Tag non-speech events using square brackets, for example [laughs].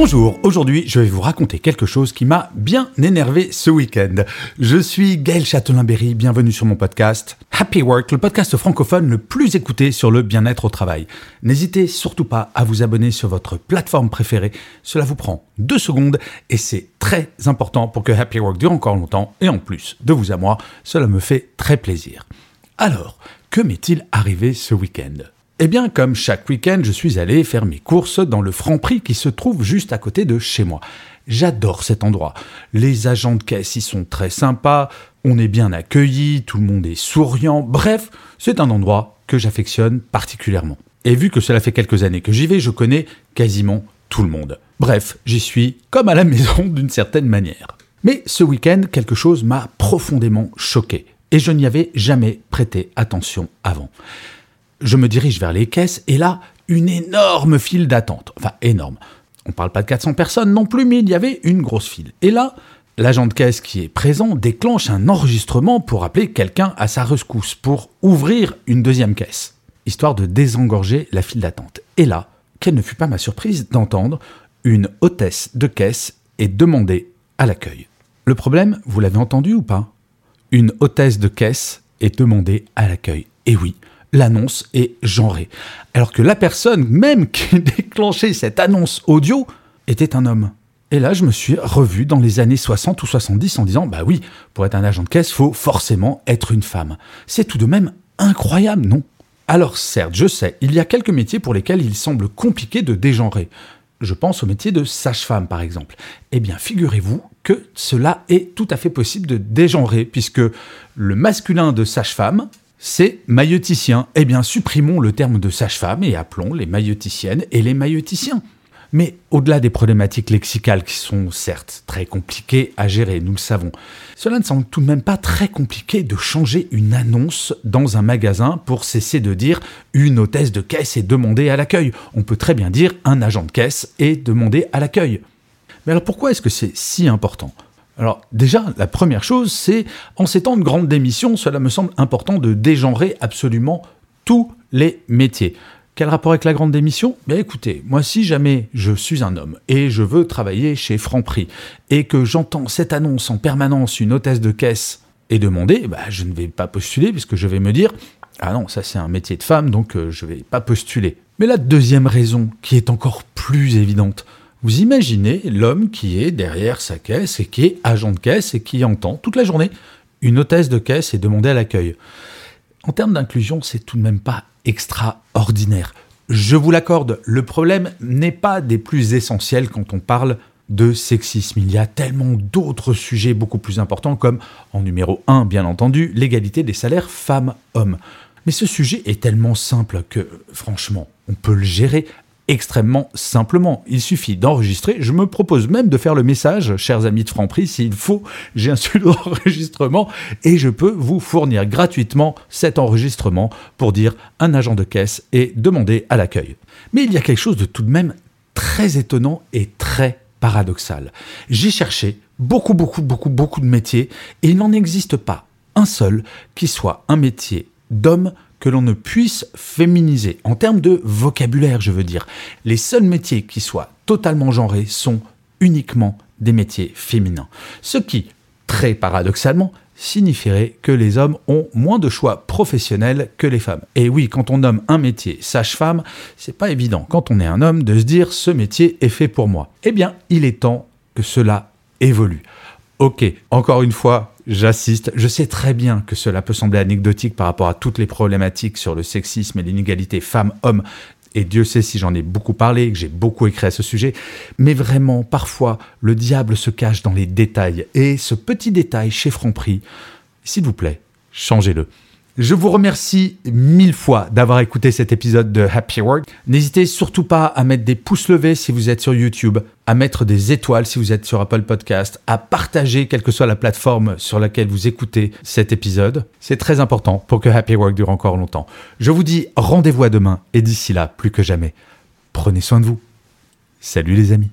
Bonjour, aujourd'hui je vais vous raconter quelque chose qui m'a bien énervé ce week-end. Je suis Gaël Châtelain-Berry, bienvenue sur mon podcast Happy Work, le podcast francophone le plus écouté sur le bien-être au travail. N'hésitez surtout pas à vous abonner sur votre plateforme préférée, cela vous prend deux secondes et c'est très important pour que Happy Work dure encore longtemps et en plus de vous à moi, cela me fait très plaisir. Alors, que m'est-il arrivé ce week-end? Eh bien, comme chaque week-end, je suis allé faire mes courses dans le Franprix qui se trouve juste à côté de chez moi. J'adore cet endroit. Les agents de caisse y sont très sympas, on est bien accueillis, tout le monde est souriant. Bref, c'est un endroit que j'affectionne particulièrement. Et vu que cela fait quelques années que j'y vais, je connais quasiment tout le monde. Bref, j'y suis comme à la [laughs] maison d'une certaine manière. Mais ce week-end, quelque chose m'a profondément choqué. Et je n'y avais jamais prêté attention avant. Je me dirige vers les caisses et là, une énorme file d'attente. Enfin, énorme. On ne parle pas de 400 personnes non plus, mais il y avait une grosse file. Et là, l'agent de caisse qui est présent déclenche un enregistrement pour appeler quelqu'un à sa rescousse, pour ouvrir une deuxième caisse, histoire de désengorger la file d'attente. Et là, quelle ne fut pas ma surprise d'entendre une hôtesse de caisse est demandée à l'accueil. Le problème, vous l'avez entendu ou pas? Une hôtesse de caisse est demandée à l'accueil. Et oui, l'annonce est genrée. Alors que la personne même [laughs] qui déclenchait cette annonce audio était un homme. Et là, je me suis revu dans les années 60 ou 70 en disant, bah oui, pour être un agent de caisse, faut forcément être une femme. C'est tout de même incroyable, non? Alors certes, je sais, il y a quelques métiers pour lesquels il semble compliqué de dégenrer. Je pense au métier de sage-femme, par exemple. Eh bien, figurez-vous que cela est tout à fait possible de dégenrer, puisque le masculin de sage-femme c'est mailloticien. Eh bien, supprimons le terme de sage-femme et appelons les mailloticiennes et les mailloticiens. Mais au-delà des problématiques lexicales qui sont certes très compliquées à gérer, nous le savons, cela ne semble tout de même pas très compliqué de changer une annonce dans un magasin pour cesser de dire une hôtesse de caisse est demandée à l'accueil. On peut très bien dire un agent de caisse est demandé à l'accueil. Mais alors pourquoi est-ce que c'est si important? Alors déjà, la première chose, c'est en ces temps de grande démission, cela me semble important de dégenrer absolument tous les métiers. Quel rapport avec la grande démission? Bien écoutez, moi si jamais je suis un homme et je veux travailler chez Franprix et que j'entends cette annonce en permanence, une hôtesse de caisse est demandée, bah, je ne vais pas postuler puisque je vais me dire ah non, ça c'est un métier de femme donc euh, je ne vais pas postuler. Mais la deuxième raison qui est encore plus évidente, vous imaginez l'homme qui est derrière sa caisse et qui est agent de caisse et qui entend toute la journée une hôtesse de caisse et demander à l'accueil. En termes d'inclusion, c'est tout de même pas extraordinaire. Je vous l'accorde, le problème n'est pas des plus essentiels quand on parle de sexisme. Il y a tellement d'autres sujets beaucoup plus importants comme, en numéro 1 bien entendu, l'égalité des salaires femmes-hommes. Mais ce sujet est tellement simple que, franchement, on peut le gérer extrêmement simplement. Il suffit d'enregistrer. Je me propose même de faire le message, chers amis de Franprix, s'il faut, j'ai un [laughs] studio d'enregistrement et je peux vous fournir gratuitement cet enregistrement pour dire un agent de caisse et demander à l'accueil. Mais il y a quelque chose de tout de même très étonnant et très paradoxal. J'ai cherché beaucoup, beaucoup, beaucoup, beaucoup de métiers et il n'en existe pas un seul qui soit un métier d'homme que l'on ne puisse féminiser. En termes de vocabulaire, je veux dire. Les seuls métiers qui soient totalement genrés sont uniquement des métiers féminins. Ce qui, très paradoxalement, signifierait que les hommes ont moins de choix professionnels que les femmes. Et oui, quand on nomme un métier sage-femme, c'est pas évident quand on est un homme de se dire ce métier est fait pour moi. Eh bien, il est temps que cela évolue. Ok, encore une fois, j'assiste. Je sais très bien que cela peut sembler anecdotique par rapport à toutes les problématiques sur le sexisme et l'inégalité femmes-hommes. Et Dieu sait si j'en ai beaucoup parlé, que j'ai beaucoup écrit à ce sujet. Mais vraiment, parfois, le diable se cache dans les détails. Et ce petit détail chez Franprix, s'il vous plaît, changez-le. Je vous remercie mille fois d'avoir écouté cet épisode de Happy Work. N'hésitez surtout pas à mettre des pouces levés si vous êtes sur YouTube, à mettre des étoiles si vous êtes sur Apple Podcast, à partager quelle que soit la plateforme sur laquelle vous écoutez cet épisode. C'est très important pour que Happy Work dure encore longtemps. Je vous dis rendez-vous à demain et d'ici là, plus que jamais, prenez soin de vous. Salut les amis.